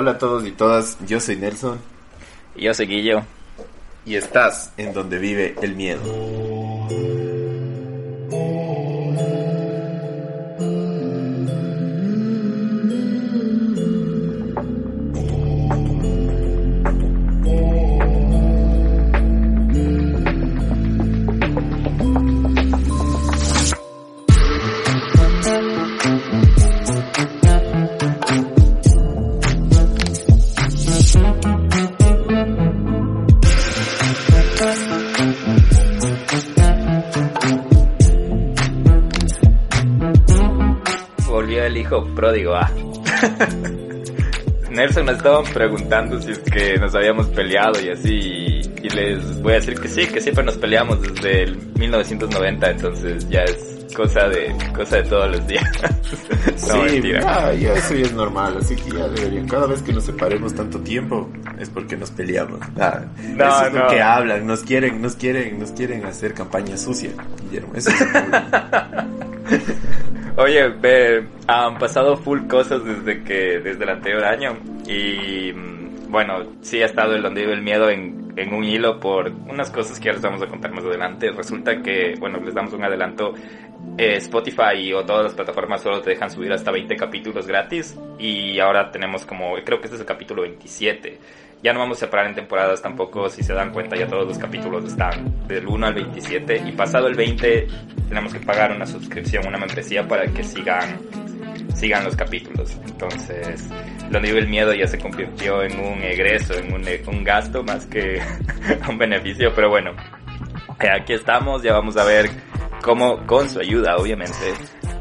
Hola a todos y todas, yo soy Nelson. Y yo soy Guillo. Y estás en donde vive el miedo. Pródigo A. Nelson nos estaban preguntando si es que nos habíamos peleado y así. Y les voy a decir que sí, que siempre nos peleamos desde el 1990, entonces ya es cosa de cosa de todos los días. no, sí, ya, ya, eso ya es normal, así que ya deberían. Cada vez que nos separemos tanto tiempo es porque nos peleamos. Ah, no, eso es no. lo que hablan, nos quieren, nos quieren, nos quieren hacer campaña sucia, Guillermo. Eso es Oye, ve, han pasado full cosas desde que desde el anterior año y bueno, sí ha estado el donde vive el miedo en, en un hilo por unas cosas que ya les vamos a contar más adelante. Resulta que, bueno, les damos un adelanto. Eh, Spotify o todas las plataformas solo te dejan subir hasta 20 capítulos gratis y ahora tenemos como, creo que este es el capítulo 27. Ya no vamos a separar en temporadas tampoco, si se dan cuenta ya todos los capítulos están del 1 al 27 y pasado el 20 tenemos que pagar una suscripción, una membresía para que sigan sigan los capítulos. Entonces, donde vive el miedo ya se convirtió en un egreso, en un, un gasto más que un beneficio, pero bueno, eh, aquí estamos, ya vamos a ver cómo, con su ayuda, obviamente,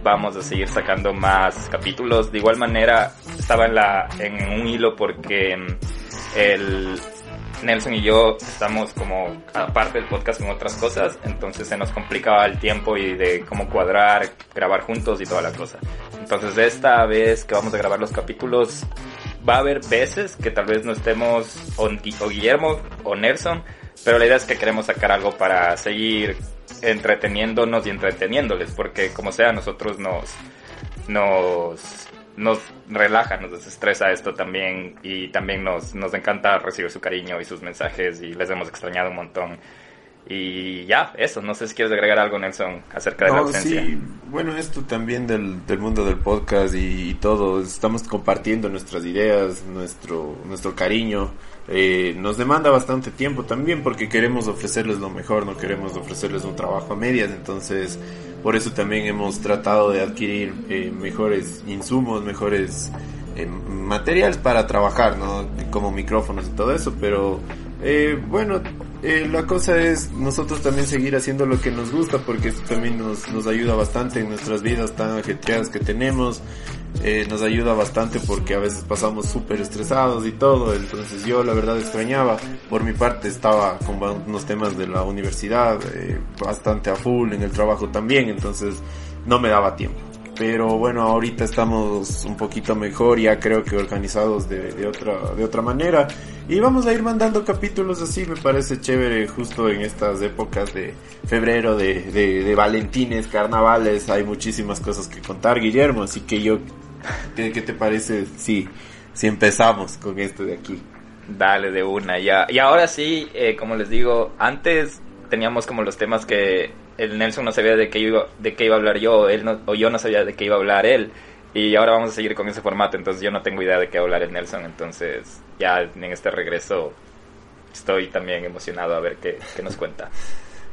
vamos a seguir sacando más capítulos. De igual manera, estaba en la, en un hilo porque el, Nelson y yo estamos como aparte del podcast en otras cosas, entonces se nos complicaba el tiempo y de cómo cuadrar, grabar juntos y toda la cosa. Entonces esta vez que vamos a grabar los capítulos, va a haber veces que tal vez no estemos o Guillermo o Nelson, pero la idea es que queremos sacar algo para seguir entreteniéndonos y entreteniéndoles, porque como sea nosotros nos nos nos relaja, nos desestresa esto también y también nos, nos encanta recibir su cariño y sus mensajes y les hemos extrañado un montón. Y ya, eso, no sé si quieres agregar algo, Nelson, acerca de no, la ausencia. Sí, bueno, esto también del, del mundo del podcast y, y, todo, estamos compartiendo nuestras ideas, nuestro, nuestro cariño. Eh, nos demanda bastante tiempo también porque queremos ofrecerles lo mejor, no queremos ofrecerles un trabajo a medias, entonces por eso también hemos tratado de adquirir eh, mejores insumos, mejores eh, materiales para trabajar, ¿no? Como micrófonos y todo eso, pero eh, bueno, eh, la cosa es nosotros también seguir haciendo lo que nos gusta porque esto también nos, nos ayuda bastante en nuestras vidas tan ajetreadas que tenemos. Eh, nos ayuda bastante porque a veces pasamos súper estresados y todo. Entonces yo la verdad extrañaba. Por mi parte estaba con unos temas de la universidad eh, bastante a full en el trabajo también. Entonces no me daba tiempo pero bueno, ahorita estamos un poquito mejor, ya creo que organizados de, de, otra, de otra manera. Y vamos a ir mandando capítulos así, me parece chévere, justo en estas épocas de febrero, de, de, de Valentines, carnavales, hay muchísimas cosas que contar, Guillermo, así que yo, ¿qué, qué te parece si, si empezamos con esto de aquí? Dale, de una, ya. Y ahora sí, eh, como les digo, antes teníamos como los temas que el Nelson no sabía de qué iba, de qué iba a hablar yo, él no, o yo no sabía de qué iba a hablar él. Y ahora vamos a seguir con ese formato, entonces yo no tengo idea de qué hablar el Nelson, entonces ya en este regreso estoy también emocionado a ver qué, qué nos cuenta.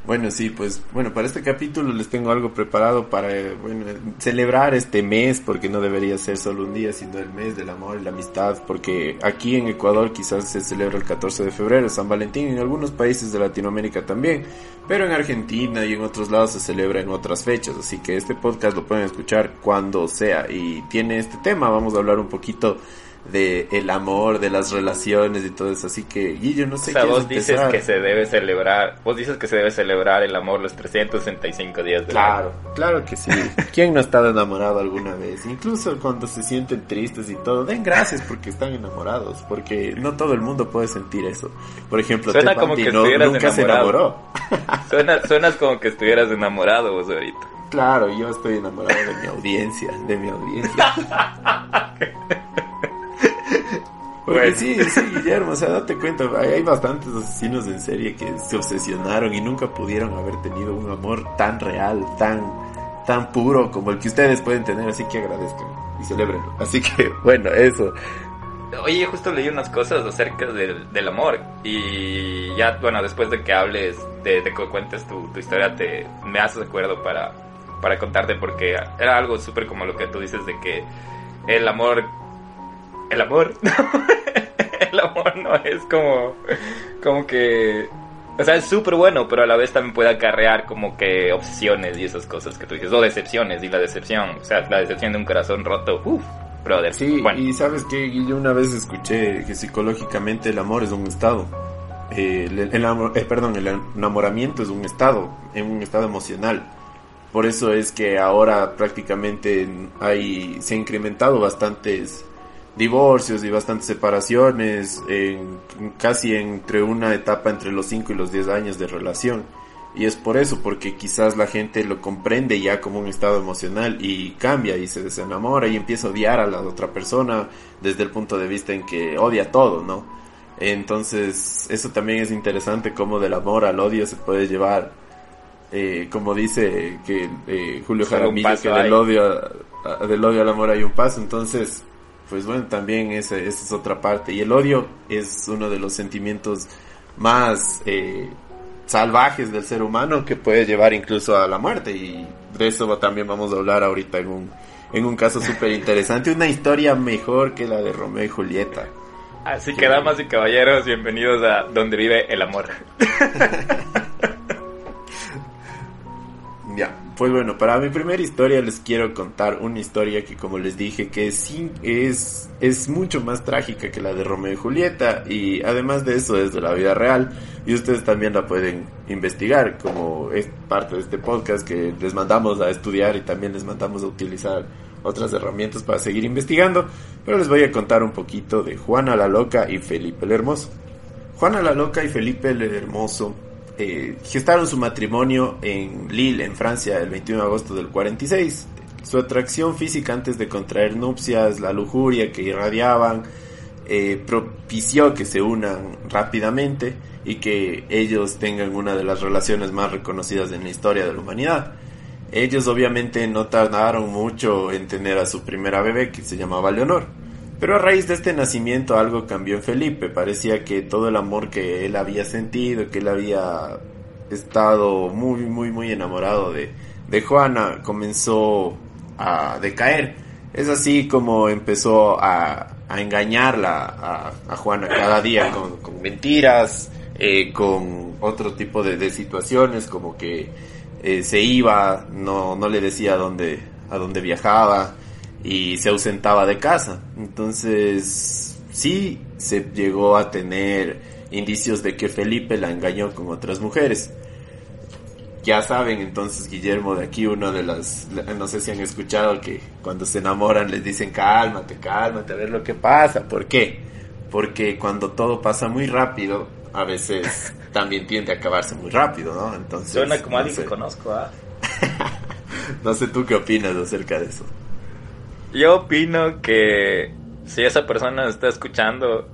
Bueno, sí, pues bueno, para este capítulo les tengo algo preparado para bueno, celebrar este mes, porque no debería ser solo un día, sino el mes del amor y la amistad, porque aquí en Ecuador quizás se celebra el 14 de febrero, San Valentín, en algunos países de Latinoamérica también, pero en Argentina y en otros lados se celebra en otras fechas, así que este podcast lo pueden escuchar cuando sea y tiene este tema, vamos a hablar un poquito de el amor, de las relaciones y todo eso. Así que, Guillo, no sé o sea, vos dices que se debe celebrar, vos dices que se debe celebrar el amor los 365 días del Claro, año. claro que sí. ¿Quién no ha estado enamorado alguna vez? Incluso cuando se sienten tristes y todo, den gracias porque están enamorados, porque no todo el mundo puede sentir eso. Por ejemplo, Suena como que no, nunca enamorado. se enamoró. Suena, suenas como que estuvieras enamorado vos ahorita. Claro, yo estoy enamorado de mi audiencia, de mi audiencia. Porque sí, sí, Guillermo, o sea, date cuenta, hay, bastantes asesinos en serie que se obsesionaron y nunca pudieron haber tenido un amor tan real, tan, tan puro como el que ustedes pueden tener, así que agradezcan y celebrenlo. Así que, bueno, eso. Oye, justo leí unas cosas acerca del, del amor y ya, bueno, después de que hables, de, de que cuentes tu, tu, historia, te, me haces acuerdo para, para contarte porque era algo súper como lo que tú dices de que el amor el amor. el amor no es como, como que, o sea, es súper bueno, pero a la vez también puede acarrear como que obsesiones y esas cosas que tú dices, o decepciones, y la decepción, o sea, la decepción de un corazón roto, uff, brother. Sí, y sabes que yo una vez escuché que psicológicamente el amor es un estado. Eh, el, eh, perdón, el enamoramiento es un estado, en un estado emocional. Por eso es que ahora prácticamente hay, se ha incrementado bastantes divorcios y bastantes separaciones, en, casi entre una etapa entre los 5 y los 10 años de relación. Y es por eso, porque quizás la gente lo comprende ya como un estado emocional y cambia y se desenamora y empieza a odiar a la otra persona desde el punto de vista en que odia todo, ¿no? Entonces, eso también es interesante como del amor al odio se puede llevar, eh, como dice que eh, Julio Jaramillo, que del odio, del odio al amor hay un paso. Entonces, pues bueno, también esa, es otra parte. Y el odio es uno de los sentimientos más eh, salvajes del ser humano que puede llevar incluso a la muerte. Y de eso también vamos a hablar ahorita en un, en un caso súper interesante. Una historia mejor que la de Romeo y Julieta. Así que, damas y caballeros, bienvenidos a Donde vive el amor. ya. Pues bueno, para mi primera historia les quiero contar una historia que como les dije que sí es, es mucho más trágica que la de Romeo y Julieta y además de eso es de la vida real y ustedes también la pueden investigar como es parte de este podcast que les mandamos a estudiar y también les mandamos a utilizar otras herramientas para seguir investigando, pero les voy a contar un poquito de Juana la Loca y Felipe el Hermoso. Juana la Loca y Felipe el Hermoso eh, gestaron su matrimonio en Lille, en Francia, el 21 de agosto del 46. Su atracción física antes de contraer nupcias, la lujuria que irradiaban, eh, propició que se unan rápidamente y que ellos tengan una de las relaciones más reconocidas en la historia de la humanidad. Ellos obviamente no tardaron mucho en tener a su primera bebé que se llamaba Leonor. Pero a raíz de este nacimiento algo cambió en Felipe. Parecía que todo el amor que él había sentido, que él había estado muy, muy, muy enamorado de, de Juana, comenzó a decaer. Es así como empezó a, a engañarla a, Juana cada día con, mentiras, eh, con otro tipo de, situaciones, como que eh, se iba, no, no le decía a dónde, a dónde viajaba y se ausentaba de casa. Entonces, sí se llegó a tener indicios de que Felipe la engañó con otras mujeres. Ya saben entonces Guillermo de aquí uno de las no sé si han escuchado que cuando se enamoran les dicen cálmate, cálmate, a ver lo que pasa. ¿Por qué? Porque cuando todo pasa muy rápido, a veces también tiende a acabarse muy rápido, ¿no? Entonces suena como alguien que conozco, ¿ah? no sé tú qué opinas acerca de eso. Yo opino que si esa persona está escuchando,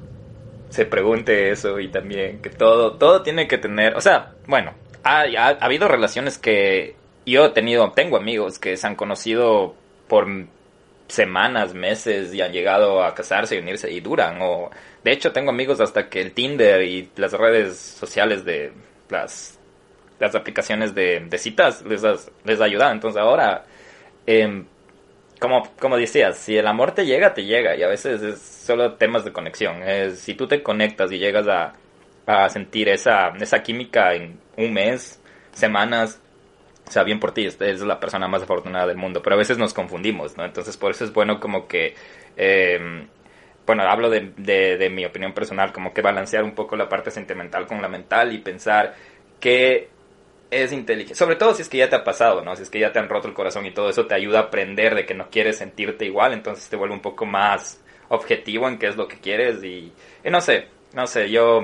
se pregunte eso y también que todo, todo tiene que tener, o sea, bueno, ha, ha, habido relaciones que yo he tenido, tengo amigos que se han conocido por semanas, meses y han llegado a casarse y unirse y duran. O de hecho tengo amigos hasta que el Tinder y las redes sociales de las las aplicaciones de, citas les, les ayudan. Entonces ahora eh, como, como decías, si el amor te llega, te llega. Y a veces es solo temas de conexión. Si tú te conectas y llegas a, a sentir esa, esa química en un mes, semanas, o sea, bien por ti, es la persona más afortunada del mundo. Pero a veces nos confundimos, ¿no? Entonces por eso es bueno como que... Eh, bueno, hablo de, de, de mi opinión personal, como que balancear un poco la parte sentimental con la mental y pensar que es inteligente. Sobre todo si es que ya te ha pasado, ¿no? Si es que ya te han roto el corazón y todo eso te ayuda a aprender de que no quieres sentirte igual, entonces te vuelve un poco más objetivo en qué es lo que quieres y, no sé, no sé, yo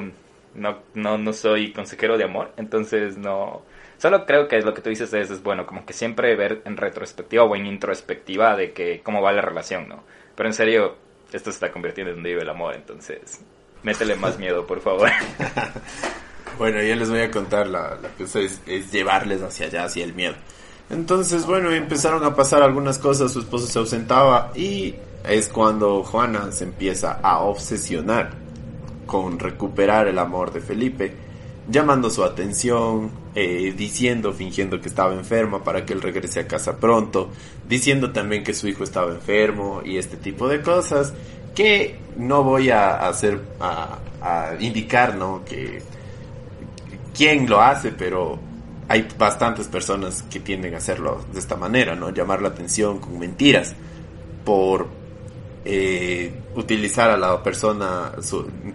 no, no, no soy consejero de amor, entonces no... Solo creo que lo que tú dices es, bueno, como que siempre ver en retrospectiva o en introspectiva de que cómo va la relación, ¿no? Pero en serio, esto se está convirtiendo en donde vive el amor, entonces métele más miedo, por favor. bueno, yo les voy a contar la, la cosa es, es llevarles hacia allá, hacia el miedo. Entonces, bueno, empezaron a pasar algunas cosas, su esposo se ausentaba y es cuando Juana se empieza a obsesionar con recuperar el amor de Felipe, llamando su atención, eh, diciendo, fingiendo que estaba enferma para que él regrese a casa pronto, diciendo también que su hijo estaba enfermo y este tipo de cosas que no voy a hacer, a, a indicar, ¿no? Que quién lo hace, pero hay bastantes personas que tienden a hacerlo de esta manera, ¿no? Llamar la atención con mentiras por eh, utilizar a la persona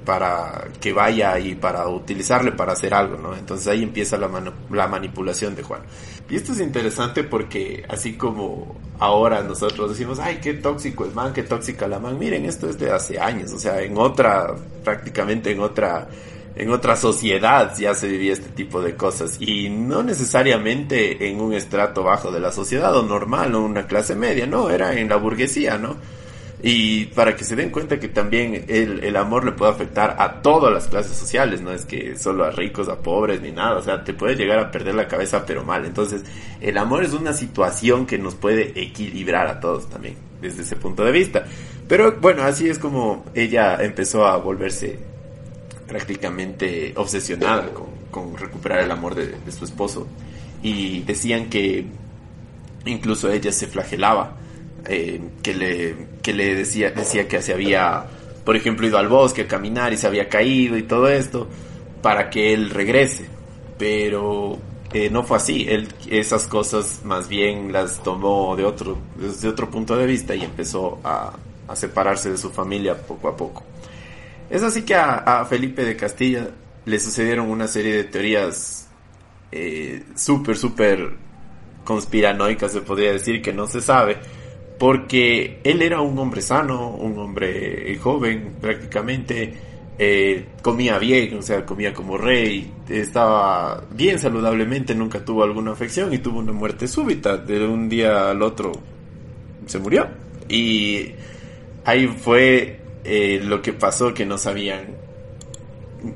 para que vaya y para utilizarle para hacer algo, ¿no? Entonces ahí empieza la, la manipulación de Juan. Y esto es interesante porque así como ahora nosotros decimos, ay, qué tóxico el man, qué tóxica la man, miren, esto es de hace años, o sea, en otra, prácticamente en otra en otra sociedad ya se vivía este tipo de cosas y no necesariamente en un estrato bajo de la sociedad o normal o una clase media, no, era en la burguesía, ¿no? Y para que se den cuenta que también el, el, amor le puede afectar a todas las clases sociales, no es que solo a ricos, a pobres, ni nada, o sea, te puede llegar a perder la cabeza pero mal. Entonces, el amor es una situación que nos puede equilibrar a todos también, desde ese punto de vista. Pero bueno, así es como ella empezó a volverse prácticamente obsesionada con, recuperar el amor de, su esposo. Y decían que incluso ella se flagelaba, eh, que, le, que le decía, decía que se había, por ejemplo, ido al bosque a caminar y se había caído y todo esto, para que él regrese. Pero eh, no fue así. Él esas cosas más bien las tomó de otro, desde otro punto de vista y empezó a, a separarse de su familia poco a poco. Es así que a, Felipe de Castilla le sucedieron una serie de teorías eh, súper, súper conspiranoicas, se podría decir, que no se sabe, porque él era un hombre sano, un hombre joven prácticamente, eh, comía bien, o sea, comía como rey, estaba bien saludablemente, nunca tuvo alguna afección y tuvo una muerte súbita, de un día al otro se murió. Y ahí fue eh, lo que pasó que no sabían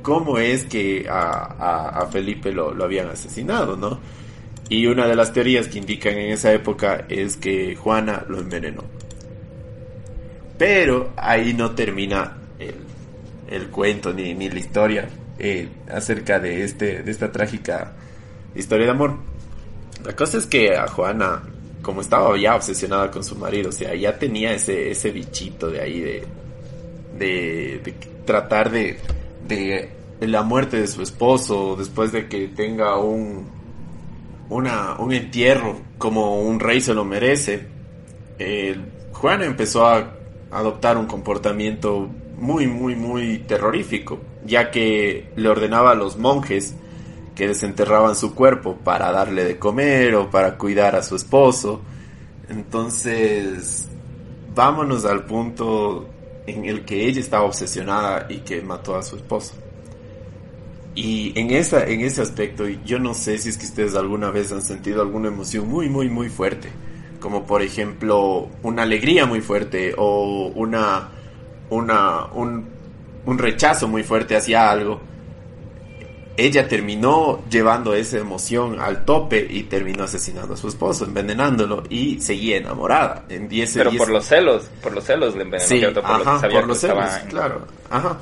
cómo es que a, Felipe lo, habían asesinado, ¿no? Y una de las teorías que indican en esa época es que Juana lo envenenó. Pero ahí no termina el, cuento ni, ni, la historia eh, acerca de, este, de esta trágica historia de amor. La cosa es que a Juana, como estaba ya obsesionada con su marido, o sea, ya tenía ese, ese bichito de ahí de, de, tratar de, de, la muerte de su esposo después de que tenga un, una, un entierro como un rey se lo merece. Juan empezó a adoptar un comportamiento muy, muy, muy terrorífico, ya que le ordenaba a los monjes que desenterraban su cuerpo para darle de comer o para cuidar a su esposo. Entonces, vámonos al punto en el que ella estaba obsesionada y que mató a su esposo. Y en, esa, en ese aspecto, yo no sé si es que ustedes alguna vez han sentido alguna emoción muy, muy, muy fuerte. Como por ejemplo, una alegría muy fuerte o una, una, un, un rechazo muy fuerte hacia algo ella terminó llevando esa emoción al tope y terminó asesinando a su esposo, envenenándolo y seguía enamorada. En Pero por los celos, por los celos le envenenó. Sí, por, ajá, por los celos, claro. Ajá.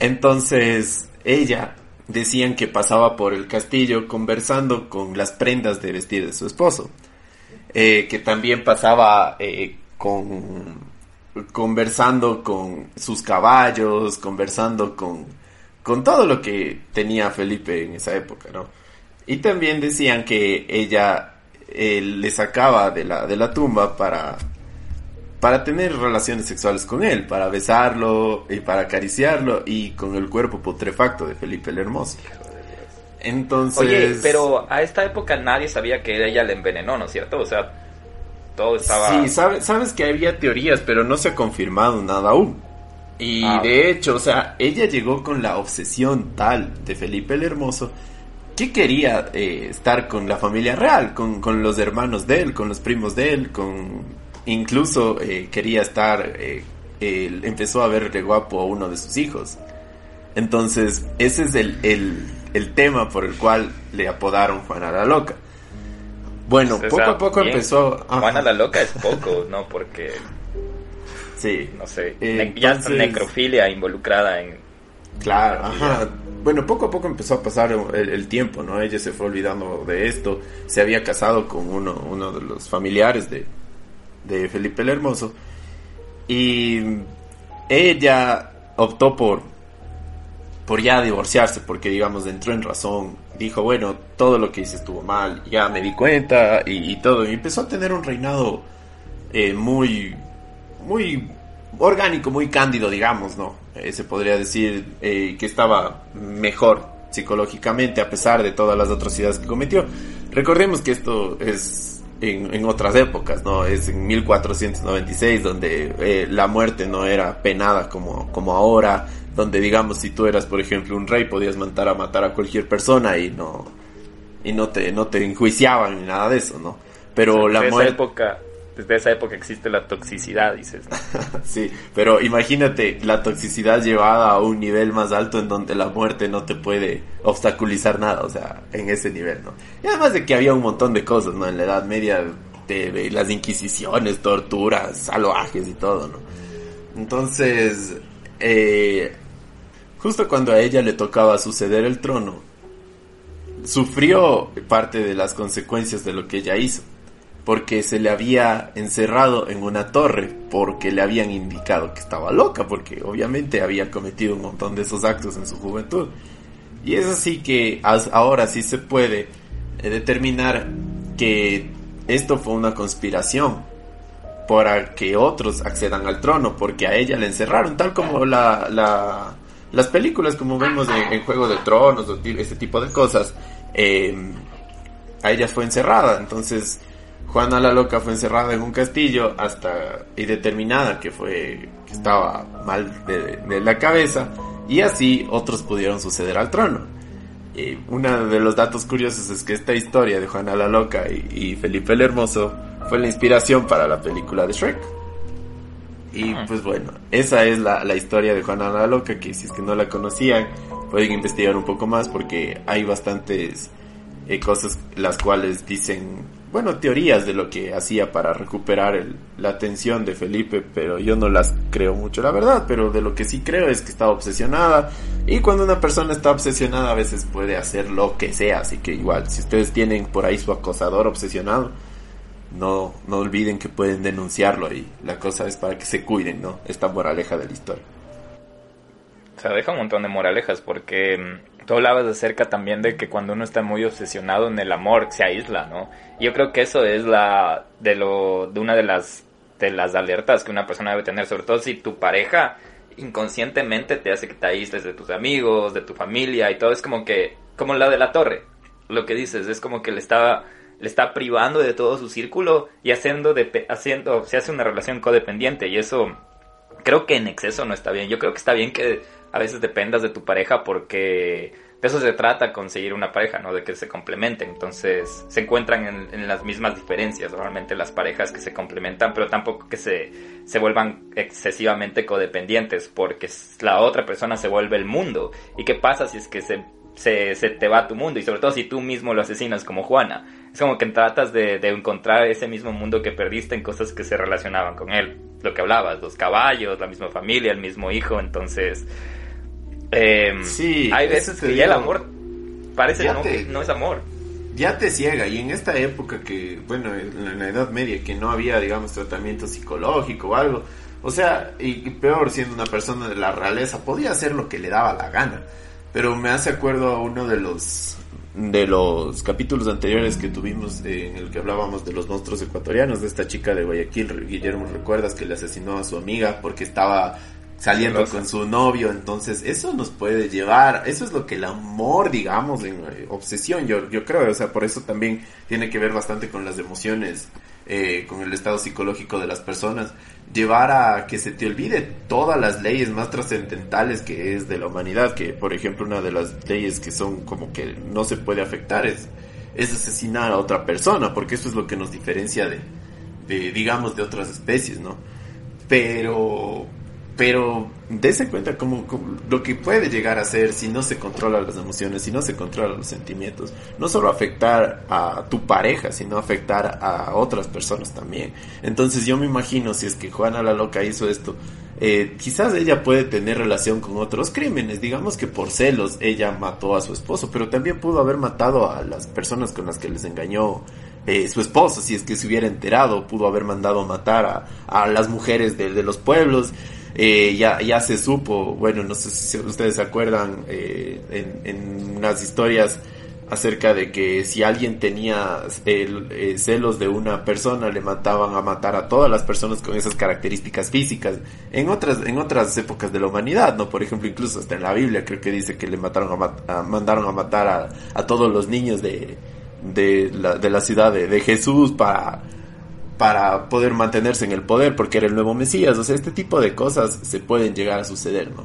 Entonces, ella decían que pasaba por el castillo conversando con las prendas de vestir de su esposo. Eh, que también pasaba eh, con conversando con sus caballos, conversando con con todo lo que tenía Felipe en esa época, ¿no? Y también decían que ella eh, le sacaba de la, de la tumba para, para tener relaciones sexuales con él, para besarlo y para acariciarlo y con el cuerpo putrefacto de Felipe el Hermoso. Entonces... Oye, pero a esta época nadie sabía que ella le envenenó, ¿no es cierto? O sea, todo estaba... Sí, sabes que había teorías, pero no se ha confirmado nada aún. Y ah, de hecho, o sea, ella llegó con la obsesión tal de Felipe el Hermoso que quería eh, estar con la familia real, con, con, los hermanos de él, con los primos de él, con incluso eh, quería estar eh, empezó a verle guapo a uno de sus hijos. Entonces, ese es el, el, tema por el cual le apodaron Juana la Loca. Bueno, poco a poco empezó... Juana la Loca es poco, ¿no? Porque... Sí. No sé, ya está necrofilia involucrada en... Claro, ajá. Bueno, poco a poco empezó a pasar el, tiempo, ¿no? Ella se fue olvidando de esto. Se había casado con uno, uno de los familiares de, de Felipe el Hermoso. Y ella optó por, por ya divorciarse, porque digamos entró en razón, dijo, bueno, todo lo que hice estuvo mal, ya me di cuenta y, todo, y empezó a tener un reinado eh, muy, muy orgánico, muy cándido, digamos, ¿no? Eh, se podría decir eh, que estaba mejor psicológicamente a pesar de todas las atrocidades que cometió. Recordemos que esto es en, otras épocas, ¿no? Es en 1496 donde eh, la muerte no era penada como, como ahora, donde digamos si tú eras por ejemplo un rey podías mandar a matar a cualquier persona y no y no te no te enjuiciaban ni nada de eso, ¿no? Pero la muerte época desde esa época existe la toxicidad, dices. sí, pero imagínate la toxicidad llevada a un nivel más alto en donde la muerte no te puede obstaculizar nada, o sea, en ese nivel, ¿no? Y además de que había un montón de cosas, ¿no? En la Edad Media, de, las inquisiciones, torturas, salvajes y todo, ¿no? Entonces, eh, justo cuando a ella le tocaba suceder el trono, sufrió parte de las consecuencias de lo que ella hizo porque se le había encerrado en una torre porque le habían indicado que estaba loca, porque obviamente había cometido un montón de esos actos en su juventud. Y es así que ahora sí se puede eh, determinar que esto fue una conspiración para que otros accedan al trono, porque a ella le encerraron, tal como la, la las películas como vemos en, Juego de Tronos o ese tipo de cosas, eh, a ella fue encerrada, entonces Juana la Loca fue encerrada en un castillo hasta y determinada que fue que estaba mal de, la cabeza y así otros pudieron suceder al trono. Y uno de los datos curiosos es que esta historia de Juana la Loca y, Felipe el Hermoso fue la inspiración para la película de Shrek. Y pues bueno, esa es la, la historia de Juana la Loca, que si es que no la conocían, pueden investigar un poco más porque hay bastantes eh, cosas las cuales dicen bueno, teorías de lo que hacía para recuperar el, la atención de Felipe, pero yo no las creo mucho, la verdad, pero de lo que sí creo es que estaba obsesionada y cuando una persona está obsesionada a veces puede hacer lo que sea, así que igual, si ustedes tienen por ahí su acosador obsesionado, no, no olviden que pueden denunciarlo y la cosa es para que se cuiden, ¿no? Esta moraleja de la historia. O sea, deja un montón de moralejas porque mm, tú hablabas acerca también de que cuando uno está muy obsesionado en el amor se aísla, ¿no? yo creo que eso es la de lo de una de las de las alertas que una persona debe tener, sobre todo si tu pareja inconscientemente te hace que te aísles de tus amigos, de tu familia y todo es como que como la de la torre. Lo que dices es como que le está le está privando de todo su círculo y haciendo de, haciendo se hace una relación codependiente y eso creo que en exceso no está bien. Yo creo que está bien que a veces dependas de tu pareja porque de eso se trata conseguir una pareja, ¿no? De que se complementen. Entonces se encuentran en, las mismas diferencias, normalmente las parejas que se complementan, pero tampoco que se, se vuelvan excesivamente codependientes porque la otra persona se vuelve el mundo. ¿Y qué pasa si es que se, se, se te va tu mundo? Y sobre todo si tú mismo lo asesinas como Juana. Es como que tratas de, de encontrar ese mismo mundo que perdiste en cosas que se relacionaban con él. Lo que hablabas, los caballos, la misma familia, el mismo hijo, entonces eh, sí, hay veces que ya el amor parece no, que no es amor. Ya te ciega, y en esta época que, bueno, en la Edad Media, que no había, digamos, tratamiento psicológico o algo, o sea, y, peor siendo una persona de la realeza, podía hacer lo que le daba la gana. Pero me hace acuerdo a uno de los de los capítulos anteriores que tuvimos en el que hablábamos de los monstruos ecuatorianos, de esta chica de Guayaquil, Guillermo, ¿recuerdas que le asesinó a su amiga porque estaba saliendo con su novio, entonces eso nos puede llevar, eso es lo que el amor, digamos, en eh, obsesión, yo, yo creo, o sea, por eso también tiene que ver bastante con las emociones, eh, con el estado psicológico de las personas, llevar a que se te olvide todas las leyes más trascendentales que es de la humanidad, que por ejemplo una de las leyes que son como que no se puede afectar es, es asesinar a otra persona, porque eso es lo que nos diferencia de, de digamos, de otras especies, ¿no? Pero pero dése cuenta como, lo que puede llegar a ser si no se controlan las emociones, si no se controlan los sentimientos. No solo afectar a tu pareja, sino afectar a otras personas también. Entonces yo me imagino si es que Juana la Loca hizo esto, eh, quizás ella puede tener relación con otros crímenes. Digamos que por celos ella mató a su esposo, pero también pudo haber matado a las personas con las que les engañó eh, su esposo, si es que se hubiera enterado, pudo haber mandado matar a, a las mujeres de, de los pueblos. Eh, ya, ya se supo, bueno, no sé si ustedes se acuerdan eh, en, unas historias acerca de que si alguien tenía el, eh, celos de una persona le mataban a matar a todas las personas con esas características físicas en otras en otras épocas de la humanidad no por ejemplo incluso hasta en la Biblia creo que dice que le mataron a, a mandaron a matar a, a, todos los niños de de la, de la ciudad de, de Jesús para para poder mantenerse en el poder porque era el nuevo Mesías. O sea, este tipo de cosas se pueden llegar a suceder, ¿no?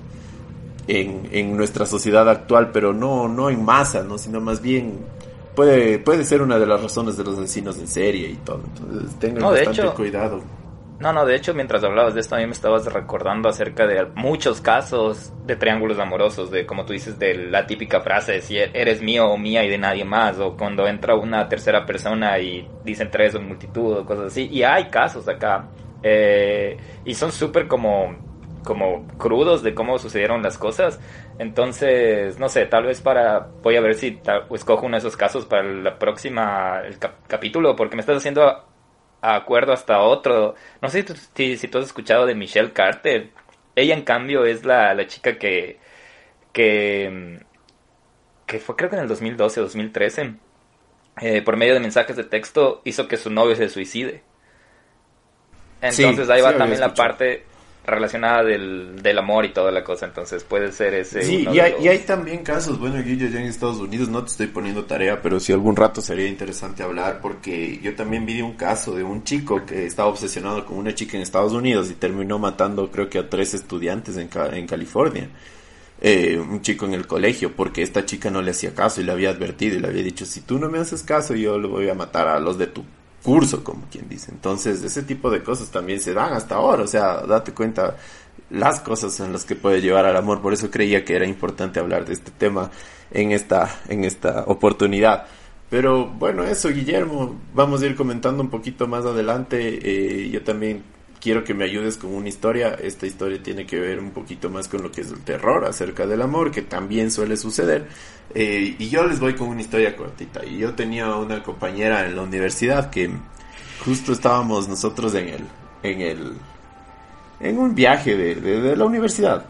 En, en nuestra sociedad actual, pero no, no en masa, ¿no? Sino más bien puede, puede ser una de las razones de los vecinos en serie y todo. Entonces tengan no, bastante hecho, cuidado. No, no, de hecho, mientras hablabas de esto, a mí me estabas recordando acerca de muchos casos de triángulos amorosos, de como tú dices, de la típica frase de si eres mío o mía y de nadie más, o cuando entra una tercera persona y dicen tres o multitud o cosas así. Y hay casos acá, eh, y son súper como, como crudos de cómo sucedieron las cosas. Entonces, no sé, tal vez para, voy a ver si escojo uno de esos casos para la próxima el cap capítulo, porque me estás haciendo acuerdo hasta otro. No sé si si, si tú, has escuchado de Michelle Carter. Ella, en cambio, es la, la chica que, que, que fue creo que en el 2012 o 2013, eh, por medio de mensajes de texto, hizo que su novio se suicide. Entonces sí, ahí va sí, también la parte relacionada del, del, amor y toda la cosa, entonces puede ser ese. Sí, y hay, los... y hay, también casos, bueno, yo ya en Estados Unidos no te estoy poniendo tarea, pero si algún rato sería interesante hablar, porque yo también vi un caso de un chico que estaba obsesionado con una chica en Estados Unidos y terminó matando, creo que a tres estudiantes en, en California. Eh, un chico en el colegio, porque esta chica no le hacía caso y le había advertido y le había dicho, si tú no me haces caso, yo lo voy a matar a los de tu curso, como quien dice. Entonces, ese tipo de cosas también se dan hasta ahora, o sea, date cuenta las cosas en las que puede llevar al amor, por eso creía que era importante hablar de este tema en esta, en esta oportunidad. Pero bueno, eso Guillermo, vamos a ir comentando un poquito más adelante. Eh, yo también quiero que me ayudes con una historia. Esta historia tiene que ver un poquito más con lo que es el terror acerca del amor, que también suele suceder. Eh, y yo les voy con una historia cortita. Y yo tenía una compañera en la universidad que justo estábamos nosotros en el, en el, en un viaje de, de, de la universidad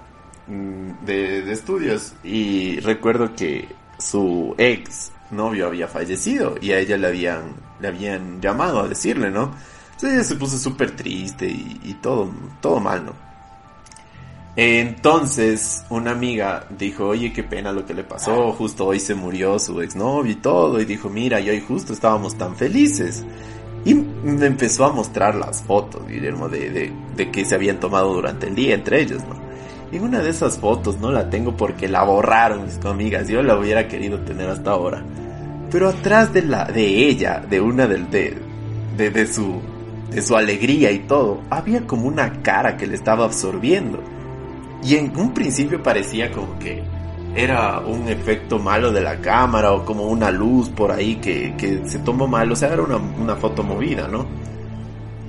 mm, de, de estudios. Y recuerdo que su ex novio había fallecido y a ella le habían, le habían llamado a decirle, ¿no? Se puso súper triste y, y, todo, todo mal, ¿no? Entonces una amiga dijo, oye, qué pena lo que le pasó, justo hoy se murió su exnovio y todo, y dijo, mira, y hoy justo estábamos tan felices. Y me empezó a mostrar las fotos, Guillermo, de, de, de que se habían tomado durante el día entre ellos, ¿no? Y una de esas fotos no la tengo porque la borraron mis amigas, yo la hubiera querido tener hasta ahora. Pero atrás de la, de ella, de una del, de, de, de su, de su alegría y todo, había como una cara que le estaba absorbiendo. Y en un principio parecía como que era un efecto malo de la cámara o como una luz por ahí que, que se tomó mal, o sea, era una, una foto movida, ¿no?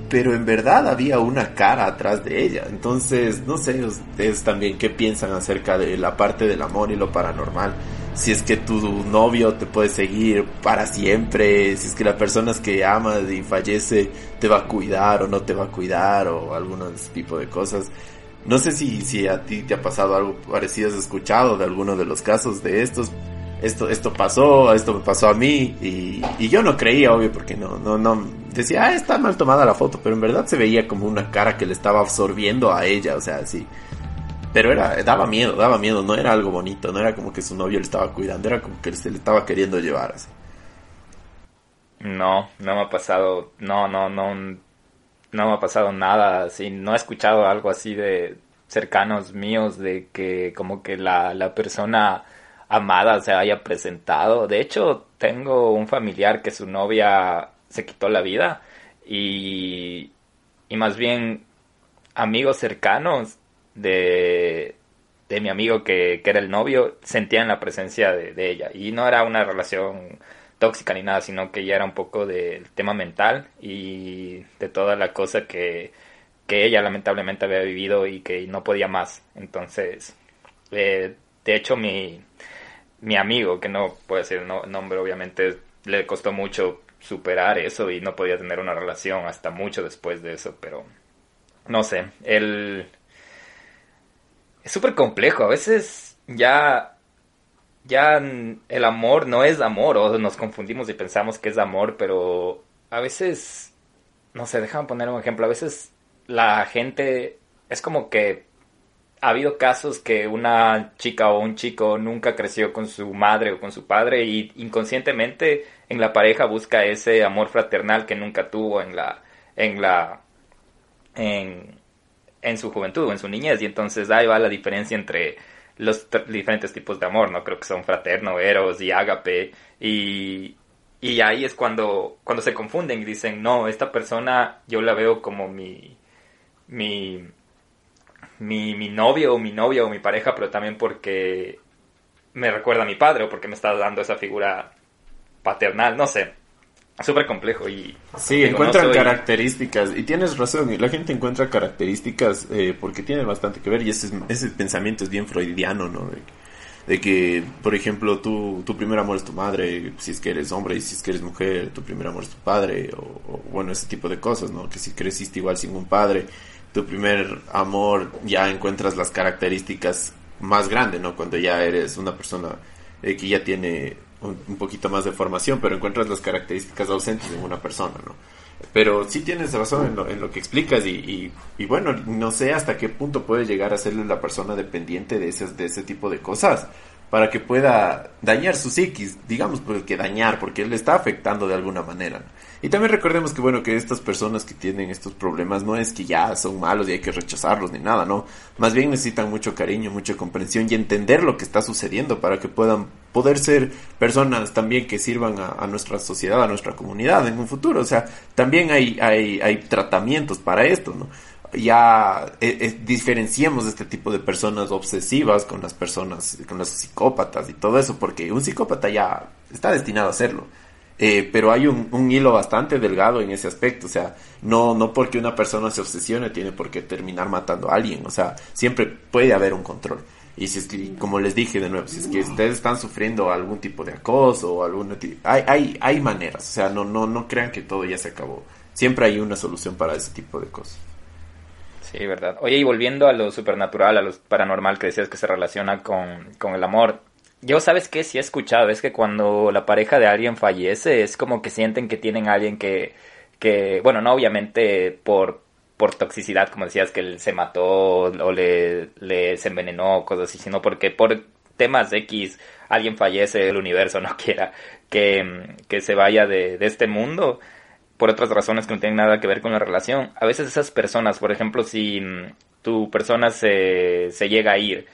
Pero en verdad había una cara atrás de ella. Entonces, no sé ustedes también qué piensan acerca de la parte del amor y lo paranormal si es que tu novio te puede seguir para siempre, si es que la persona que amas y fallece te va a cuidar o no te va a cuidar o algún tipo de cosas. No sé si, si a ti te ha pasado algo parecido, has escuchado de alguno de los casos de estos. Esto, esto pasó, esto me pasó a mí y, y yo no creía, obvio, porque no, no, no, decía, ah, está mal tomada la foto, pero en verdad se veía como una cara que le estaba absorbiendo a ella, o sea, así. Pero era, daba miedo, daba miedo, no era algo bonito, no era como que su novio le estaba cuidando, era como que se le estaba queriendo llevar así. No, no me ha pasado, no, no, no, no me ha pasado nada así, no he escuchado algo así de cercanos míos de que como que la, la persona amada se haya presentado. De hecho, tengo un familiar que su novia se quitó la vida y, y más bien amigos cercanos de, de mi amigo que, que, era el novio, sentían la presencia de, ella. Y no era una relación tóxica ni nada, sino que ya era un poco del tema mental y de toda la cosa que, que ella lamentablemente había vivido y que no podía más. Entonces, eh, de hecho, mi, mi amigo, que no puede ser no, nombre, obviamente, le costó mucho superar eso y no podía tener una relación hasta mucho después de eso, pero no sé, él es súper complejo, a veces ya ya el amor no es amor o nos confundimos y pensamos que es amor, pero a veces no sé, déjame poner un ejemplo, a veces la gente es como que ha habido casos que una chica o un chico nunca creció con su madre o con su padre y inconscientemente en la pareja busca ese amor fraternal que nunca tuvo en la en la en, en su juventud o en su niñez y entonces ahí va la diferencia entre los diferentes tipos de amor, ¿no? Creo que son fraterno, eros y ágape y y ahí es cuando cuando se confunden y dicen, "No, esta persona yo la veo como mi mi mi, mi novio o mi novia o mi pareja, pero también porque me recuerda a mi padre o porque me está dando esa figura paternal, no sé. Súper complejo y... Sí, encuentran características, y tienes razón, la gente encuentra características eh, porque tiene bastante que ver y ese, ese pensamiento es bien freudiano, ¿no? De, de, que, por ejemplo, tú, tu primer amor es tu madre, si es que eres hombre y si es que eres mujer, tu primer amor es tu padre, o, o bueno, ese tipo de cosas, ¿no? Que si creciste igual sin un padre, tu primer amor ya encuentras las características más grandes, ¿no? Cuando ya eres una persona eh, que ya tiene un, poquito más de formación, pero encuentras las características ausentes en una persona, ¿no? Pero sí tienes razón en lo, en lo que explicas y, y, y, bueno, no sé hasta qué punto puede llegar a ser la persona dependiente de ese, de ese tipo de cosas para que pueda dañar su psiquis, digamos porque dañar, porque le está afectando de alguna manera. Y también recordemos que bueno, que estas personas que tienen estos problemas no es que ya son malos y hay que rechazarlos ni nada, ¿no? Más bien necesitan mucho cariño, mucha comprensión y entender lo que está sucediendo para que puedan poder ser personas también que sirvan a, nuestra sociedad, a nuestra comunidad en un futuro. O sea, también hay, hay, hay tratamientos para esto, ¿no? Ya eh, eh, diferenciemos este tipo de personas obsesivas con las personas, con los psicópatas y todo eso, porque un psicópata ya está destinado a hacerlo. Eh, pero hay un, un, hilo bastante delgado en ese aspecto, o sea, no, no porque una persona se obsesione tiene por qué terminar matando a alguien, o sea, siempre puede haber un control. Y si es que, como les dije de nuevo, si es que ustedes están sufriendo algún tipo de acoso o algún hay, hay, hay maneras, o sea, no, no, no crean que todo ya se acabó. Siempre hay una solución para ese tipo de cosas. Sí, verdad. Oye, y volviendo a lo supernatural, a lo paranormal que decías que se relaciona con, con el amor, yo, ¿sabes qué? Sí he escuchado, es que cuando la pareja de alguien fallece, es como que sienten que tienen a alguien que, que bueno, no obviamente por, por toxicidad, como decías, que él se mató o le, le se envenenó, cosas así, sino porque por temas X alguien fallece, el universo no quiera que, que se vaya de, de este mundo por otras razones que no tienen nada que ver con la relación. A veces esas personas, por ejemplo, si tu persona se, se llega a ir,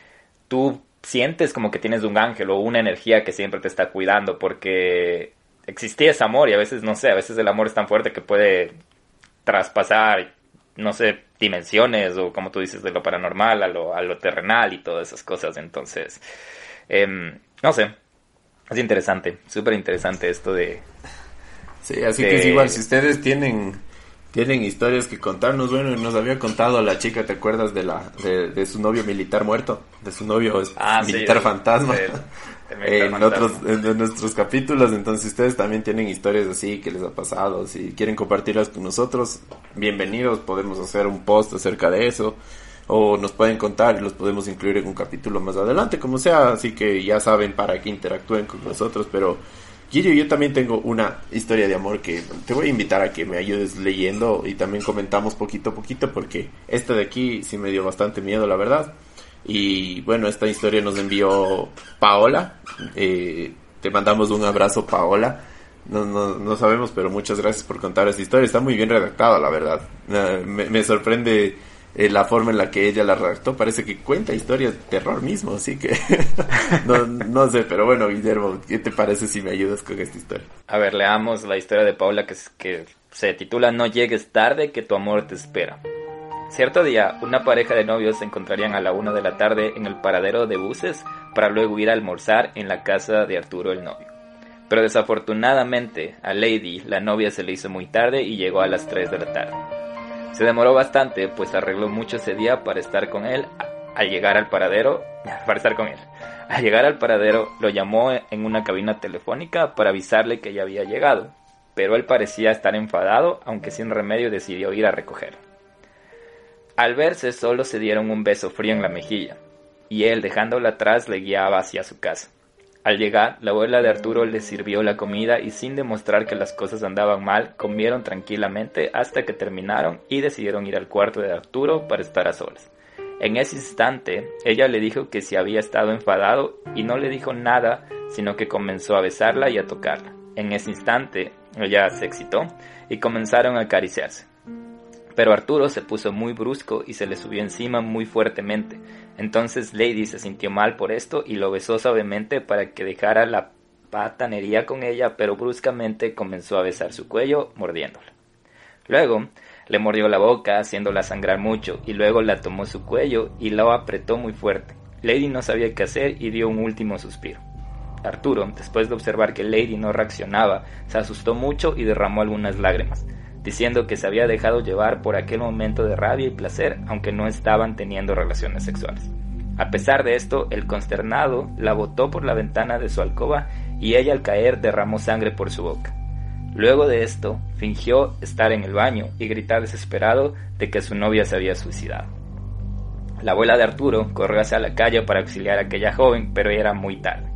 tú sientes como que tienes un ángel o una energía que siempre te está cuidando porque existía ese amor y a veces, no sé, a veces el amor es tan fuerte que puede traspasar, no sé, dimensiones o como tú dices, de lo paranormal a lo, a lo terrenal y todas esas cosas. Entonces, eh, no sé, es interesante, súper interesante esto de... Sí, así que es igual, si ustedes tienen tienen historias que contarnos. Bueno, nos había contado a la chica, ¿te acuerdas de la de, su novio militar muerto? De su novio ah, militar fantasma. en otros en nuestros capítulos, entonces ustedes también tienen historias así que les ha pasado, si quieren compartirlas con nosotros, bienvenidos, podemos hacer un post acerca de eso o nos pueden contar y los podemos incluir en un capítulo más adelante, como sea, así que ya saben para que interactúen con nosotros, pero Girio, yo también tengo una historia de amor que te voy a invitar a que me ayudes leyendo y también comentamos poquito a poquito porque esta de aquí sí me dio bastante miedo, la verdad. Y bueno, esta historia nos envió Paola. Eh, te mandamos un abrazo, Paola. No, no, no sabemos, pero muchas gracias por contar esta historia. Está muy bien redactada, la verdad. Me, me sorprende eh, la forma en la que ella la redactó parece que cuenta historias de terror mismo, así que no, no sé, pero bueno, Guillermo, ¿qué te parece si me ayudas con esta historia? A ver, leamos la historia de Paula que, que se titula No llegues tarde, que tu amor te espera. Cierto día, una pareja de novios se encontrarían a la una de la tarde en el paradero de buses para luego ir a almorzar en la casa de Arturo el novio. Pero desafortunadamente a Lady, la novia, se le hizo muy tarde y llegó a las 3 de la tarde. Se demoró bastante, pues arregló mucho ese día para estar con él. Al llegar al paradero, para estar con él. Al llegar al paradero, lo llamó en una cabina telefónica para avisarle que ya había llegado, pero él parecía estar enfadado, aunque sin remedio decidió ir a recoger. Al verse, solo se dieron un beso frío en la mejilla, y él, dejándola atrás, le guiaba hacia su casa. Al llegar, la abuela de Arturo le sirvió la comida y sin demostrar que las cosas andaban mal, comieron tranquilamente hasta que terminaron y decidieron ir al cuarto de Arturo para estar a solas. En ese instante, ella le dijo que si había estado enfadado y no le dijo nada, sino que comenzó a besarla y a tocarla. En ese instante, ella se excitó y comenzaron a acariciarse. Pero Arturo se puso muy brusco y se le subió encima muy fuertemente. Entonces Lady se sintió mal por esto y lo besó suavemente para que dejara la patanería con ella, pero bruscamente comenzó a besar su cuello, mordiéndola. Luego le mordió la boca, haciéndola sangrar mucho, y luego la tomó su cuello y lo apretó muy fuerte. Lady no sabía qué hacer y dio un último suspiro. Arturo, después de observar que Lady no reaccionaba, se asustó mucho y derramó algunas lágrimas diciendo que se había dejado llevar por aquel momento de rabia y placer, aunque no estaban teniendo relaciones sexuales. A pesar de esto, el consternado la botó por la ventana de su alcoba y ella al caer derramó sangre por su boca. Luego de esto, fingió estar en el baño y gritar desesperado de que su novia se había suicidado. La abuela de Arturo corrió hacia la calle para auxiliar a aquella joven, pero era muy tarde.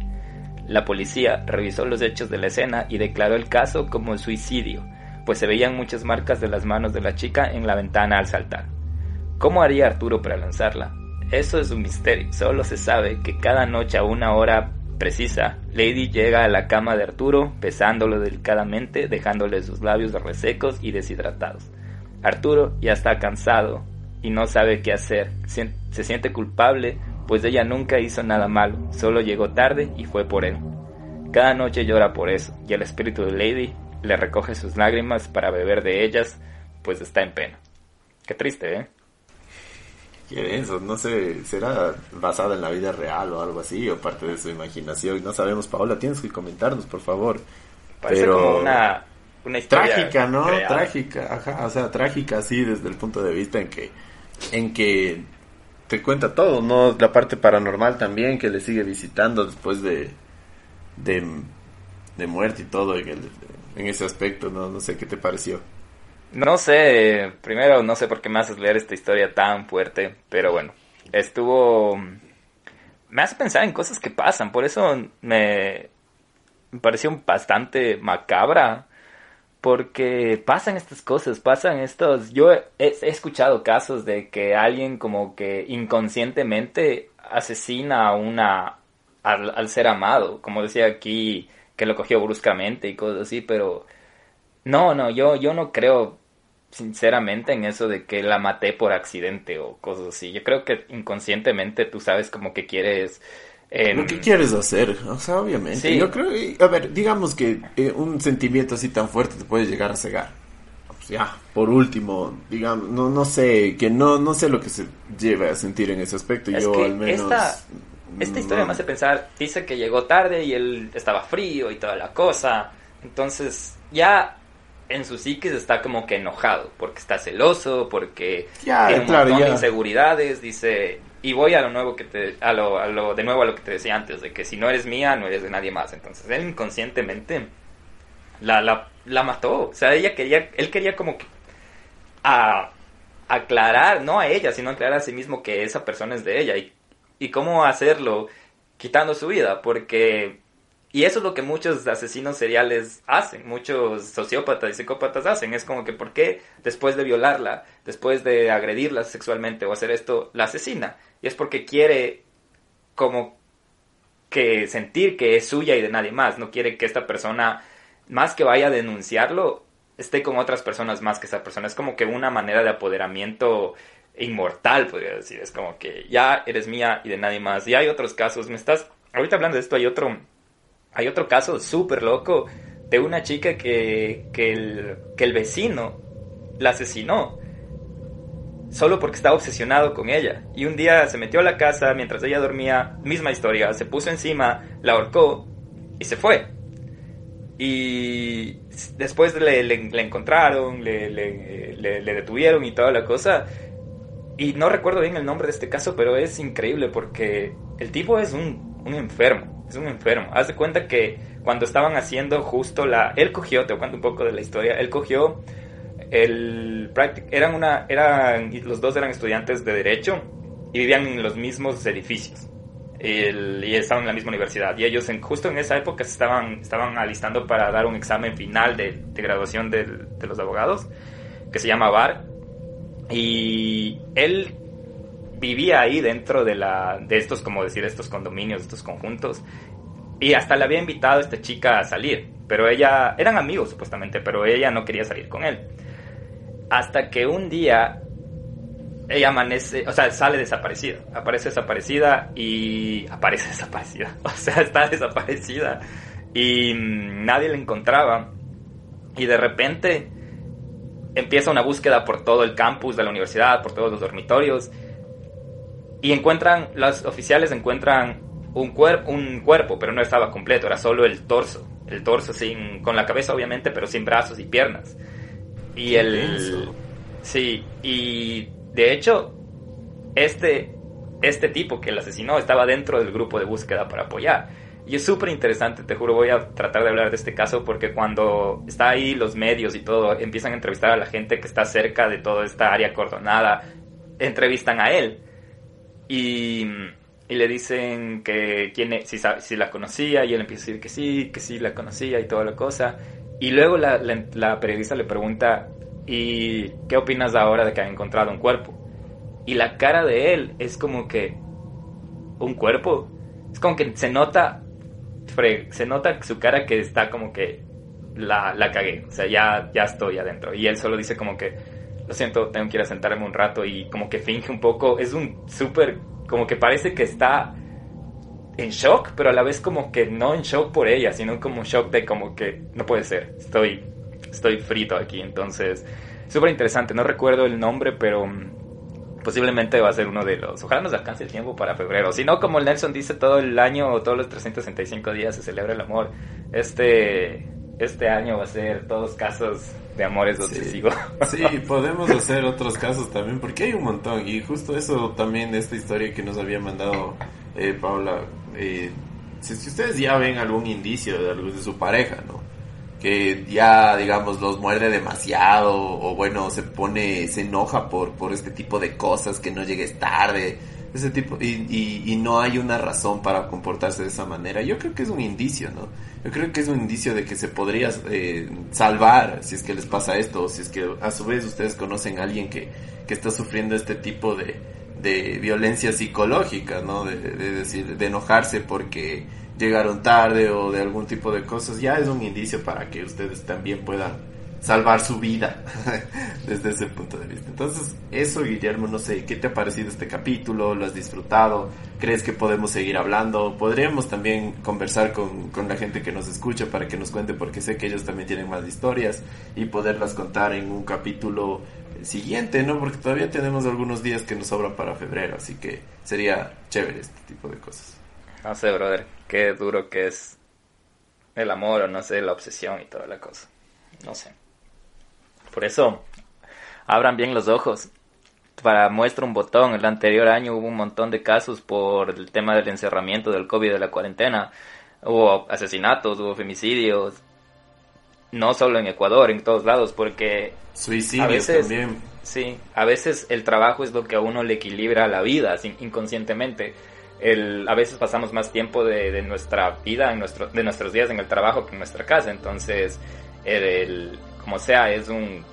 La policía revisó los hechos de la escena y declaró el caso como suicidio, pues se veían muchas marcas de las manos de la chica en la ventana al saltar. ¿Cómo haría Arturo para lanzarla? Eso es un misterio, solo se sabe que cada noche a una hora precisa, Lady llega a la cama de Arturo, besándolo delicadamente, dejándole sus labios resecos y deshidratados. Arturo ya está cansado y no sabe qué hacer, se siente culpable, pues ella nunca hizo nada malo, solo llegó tarde y fue por él. Cada noche llora por eso, y el espíritu de Lady le recoge sus lágrimas para beber de ellas, pues está en pena. Qué triste, ¿eh? Qué denso, no sé, será basada en la vida real o algo así, o parte de su imaginación, no sabemos, Paola, tienes que comentarnos, por favor. Parece como una, una historia trágica, ¿no? Trágica, ajá, o sea, trágica sí desde el punto de vista en que en que te cuenta todo, ¿no? La parte paranormal también que le sigue visitando después de de, de muerte y todo en el, en ese aspecto, no, no sé qué te pareció. No sé, primero no sé por qué me haces leer esta historia tan fuerte, pero bueno, estuvo... Me hace pensar en cosas que pasan, por eso me, me pareció bastante macabra, porque pasan estas cosas, pasan estos... Yo he, escuchado casos de que alguien como que inconscientemente asesina a una... al ser amado, como decía aquí que lo cogió bruscamente y cosas así, pero no, no, yo, yo no creo sinceramente en eso de que la maté por accidente o cosas así. Yo creo que inconscientemente tú sabes como que quieres... Eh, lo que quieres hacer, o sea, obviamente. Yo creo, a ver, digamos que eh, un sentimiento así tan fuerte te puede llegar a cegar. Pues ya, por último, digamos, no, no sé, que no, no sé lo que se lleva a sentir en ese aspecto. yo al menos... Esta historia me hace pensar, dice que llegó tarde y él estaba frío y toda la cosa. Entonces, ya en su psiquis está como que enojado, porque está celoso, porque ya, tiene un montón de inseguridades, dice, y voy a lo nuevo que te, a lo, a lo, de nuevo a lo que te decía antes, de que si no eres mía, no eres de nadie más. Entonces, él inconscientemente la, la, la mató. O sea, ella quería, él quería como que a, aclarar, no a ella, sino aclarar a sí mismo que esa persona es de ella. Y y cómo hacerlo quitando su vida, porque... Y eso es lo que muchos asesinos seriales hacen, muchos sociópatas y psicópatas hacen. Es como que, ¿por qué después de violarla, después de agredirla sexualmente o hacer esto, la asesina? Y es porque quiere como que sentir que es suya y de nadie más. No quiere que esta persona, más que vaya a denunciarlo, esté con otras personas más que esa persona. Es como que una manera de apoderamiento inmortal, podría decir. Es como que ya eres mía y de nadie más. Y hay otros casos. Me estás. Ahorita hablando de esto, hay otro. Hay otro caso súper loco de una chica que, que, el, que el vecino la asesinó. solo porque estaba obsesionado con ella. Y un día se metió a la casa mientras ella dormía, misma historia, se puso encima, la ahorcó y se fue. Y después le, encontraron, le, le, detuvieron y toda la cosa. Y no recuerdo bien el nombre de este caso, pero es increíble porque el tipo es un, un enfermo, es un enfermo. Haz de cuenta que cuando estaban haciendo justo la... Él cogió, te cuento un poco de la historia, él cogió el... Eran una... Eran, los dos eran estudiantes de Derecho y vivían en los mismos edificios. y estaban en la misma universidad. Y ellos en, justo en esa época se estaban, estaban alistando para dar un examen final de, de graduación de, de los abogados, que se llama VAR. Y él vivía ahí dentro de, la, de estos, como decir, estos condominios, estos conjuntos. Y hasta le había invitado a esta chica a salir. Pero ella, eran amigos supuestamente, pero ella no quería salir con él. Hasta que un día ella amanece, o sea, sale desaparecida. Aparece desaparecida y aparece desaparecida. O sea, está desaparecida. Y mm, nadie la encontraba. Y de repente empieza una búsqueda por todo el campus de la universidad, por todos los dormitorios. Y encuentran, los oficiales encuentran un, un cuerpo, pero no estaba completo, era solo el torso. El torso sin, con la cabeza obviamente, pero sin brazos y piernas. Y el... Sí, y de hecho, este, este tipo que el asesinó estaba dentro del grupo de búsqueda para apoyar. Y es súper interesante, te juro, voy a tratar de hablar de este caso porque cuando está ahí los medios y todo, empiezan a entrevistar a la gente que está cerca de toda esta área cordonada, entrevistan a él. Y y le dicen que quién si, si, la conocía y él empieza a decir que sí, que sí la conocía y toda la cosa. Y luego la, la, periodista le pregunta, ¿y qué opinas ahora de que ha encontrado un cuerpo? Y la cara de él es como que, ¿un cuerpo? Es como que se nota, se nota su cara que está como que la, la cagué, o sea, ya, ya estoy adentro. Y él solo dice como que, lo siento, tengo que ir a sentarme un rato y como que finge un poco, es un súper como que parece que está en shock, pero a la vez como que no en shock por ella, sino como shock de como que no puede ser, estoy, estoy frito aquí, entonces súper interesante, no recuerdo el nombre, pero mm, posiblemente va a ser uno de los, ojalá nos alcance el tiempo para febrero, si no como Nelson dice todo el año o todos los 365 días se celebra el amor, este, este año va a ser todos casos de amores obsesivos. Sí, podemos hacer otros casos también, porque hay un montón. Y justo eso también, esta historia que nos había mandado eh, Paula. Eh, si, ustedes ya ven algún indicio de, de su pareja, ¿no? Que ya, digamos, los muerde demasiado, o bueno, se pone, se enoja por, por este tipo de cosas, que no llegues tarde, ese tipo, y, y, no hay una razón para comportarse de esa manera. Yo creo que es un indicio, ¿no? Yo creo que es un indicio de que se podría eh, salvar si es que les pasa esto, o si es que a su vez ustedes conocen a alguien que, que está sufriendo este tipo de, de violencia psicológica, ¿no? De, de, decir, de enojarse porque llegaron tarde o de algún tipo de cosas, ya es un indicio para que ustedes también puedan salvar su vida desde ese punto de vista. Entonces, eso Guillermo, no sé, ¿qué te ha parecido este capítulo? ¿Lo has disfrutado? ¿Crees que podemos seguir hablando? Podríamos también conversar con, con la gente que nos escucha para que nos cuente, porque sé que ellos también tienen más historias y poderlas contar en un capítulo siguiente, ¿no? Porque todavía tenemos algunos días que nos sobran para febrero, así que sería chévere este tipo de cosas. No sé, brother, qué duro que es el amor o no sé, la obsesión y toda la cosa. No sé. Por eso, abran bien los ojos. Para muestra un botón, el anterior año hubo un montón de casos por el tema del encerramiento del COVID, de la cuarentena. Hubo asesinatos, hubo femicidios. No solo en Ecuador, en todos lados, porque... Suicidios también. Sí, a veces el trabajo es lo que a uno le equilibra la vida inconscientemente. El, a veces pasamos más tiempo de, nuestra vida, en nuestro, de nuestros días en el trabajo que en nuestra casa. Entonces, el, como sea, es un...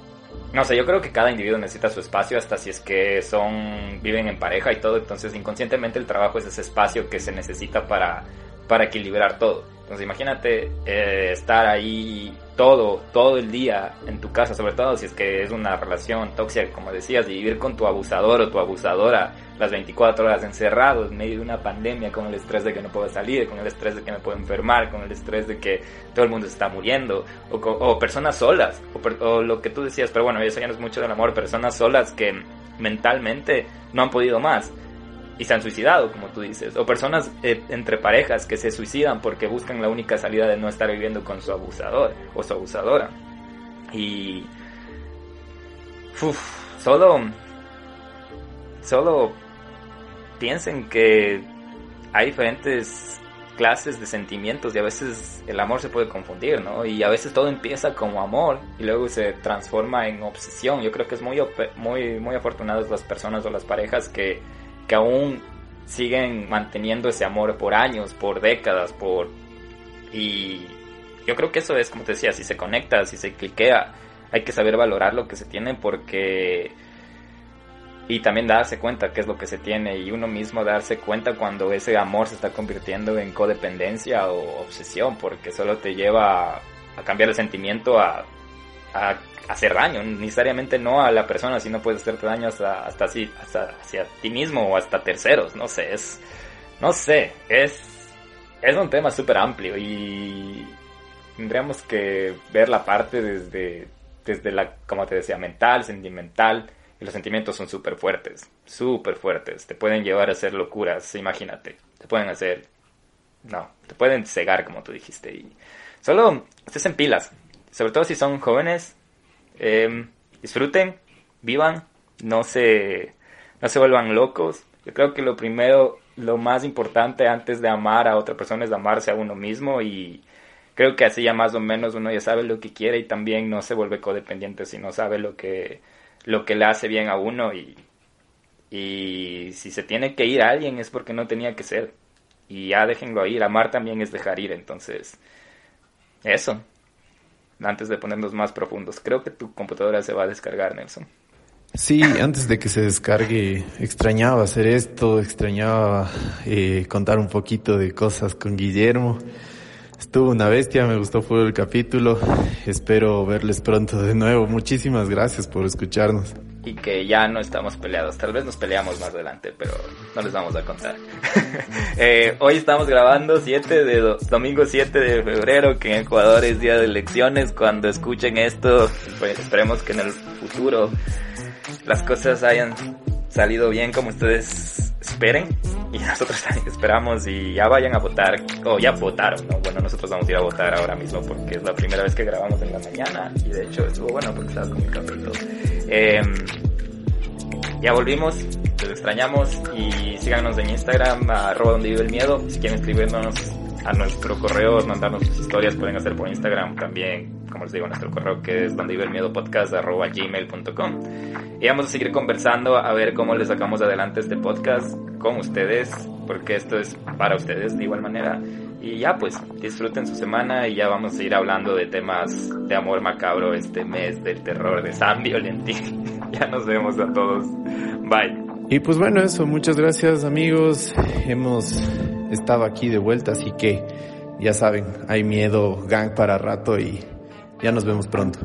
No sé, yo creo que cada individuo necesita su espacio, hasta si es que son, viven en pareja y todo, entonces inconscientemente el trabajo es ese espacio que se necesita para, para equilibrar todo. Entonces imagínate eh, estar ahí todo, todo el día en tu casa, sobre todo si es que es una relación tóxica, como decías, y vivir con tu abusador o tu abusadora las 24 horas encerrado en medio de una pandemia con el estrés de que no puedo salir, con el estrés de que me puedo enfermar, con el estrés de que todo el mundo se está muriendo, o, personas solas, o, lo que tú decías, pero bueno, eso ya no es mucho del amor, personas solas que mentalmente no han podido más y se han suicidado, como tú dices. O personas eh, entre parejas que se suicidan porque buscan la única salida de no estar viviendo con su abusador o su abusadora. Y... solo... Solo piensen que hay diferentes clases de sentimientos y a veces el amor se puede confundir, ¿no? Y a veces todo empieza como amor y luego se transforma en obsesión. Yo creo que es muy, muy, muy afortunadas las personas o las parejas que, que aún siguen manteniendo ese amor por años, por décadas, por... Y yo creo que eso es, como te decía, si se conecta, si se cliquea, hay que saber valorar lo que se tiene porque y también darse cuenta qué es lo que se tiene y uno mismo darse cuenta cuando ese amor se está convirtiendo en codependencia o obsesión, porque solo te lleva a, cambiar el sentimiento a, hacer daño, necesariamente no a la persona, sino puede hacerte daño hasta, hasta así, hasta hacia ti mismo o hasta terceros, no sé, es, no sé, es, es un tema súper amplio y tendríamos que ver la parte desde, desde la, como te decía, mental, sentimental, y los sentimientos son súper fuertes, súper fuertes. Te pueden llevar a hacer locuras, imagínate. Te pueden hacer... No, te pueden cegar, como tú dijiste. Y solo estés en pilas. Sobre todo si son jóvenes. Em, disfruten, vivan, no se, no se vuelvan locos. Yo creo que lo primero, lo más importante antes de amar a otra persona es amarse a uno mismo y creo que así ya más o menos uno ya sabe lo que quiere y también no se vuelve codependiente si no sabe lo que lo que le hace bien a uno y, y si se tiene que ir a alguien es porque no tenía que ser. Y ya déjenlo ir. Amar también es dejar ir. Entonces, eso. Antes de ponernos más profundos. Creo que tu computadora se va a descargar, Nelson. Sí, antes de que se descargue, extrañaba hacer esto, extrañaba eh, contar un poquito de cosas con Guillermo. Estuvo una bestia, me gustó fue el capítulo. Espero verles pronto de nuevo. Muchísimas gracias por escucharnos. Y que ya no estamos peleados. Tal vez nos peleamos más adelante, pero no les vamos a contar. eh, hoy estamos grabando 7 de domingo 7 de febrero, que en Ecuador es día de elecciones. Cuando escuchen esto, pues esperemos que en el futuro las cosas hayan salido bien como ustedes esperen y nosotros también esperamos y ya vayan a votar o ya votaron, ¿no? Bueno, nosotros vamos a ir a votar ahora mismo porque es la primera vez que grabamos en la mañana y de hecho estuvo bueno porque estaba con mi capítulo. Eh, ya volvimos, los extrañamos y síganos en Instagram, arroba donde vive el miedo. Si quieren escribirnos a nuestro correo, mandarnos sus historias, pueden hacer por Instagram también, como les digo, nuestro correo que es donde arroba. Y vamos a seguir conversando a ver cómo les sacamos adelante este podcast con ustedes, porque esto es para ustedes de igual manera. Y ya pues, disfruten su semana y ya vamos a ir hablando de temas de amor macabro este mes, del terror, de San Violentín. ya nos vemos a todos. Bye. Y pues bueno, eso, muchas gracias amigos. Hemos estado aquí de vuelta, así que ya saben, hay miedo gang para rato y ya nos vemos pronto.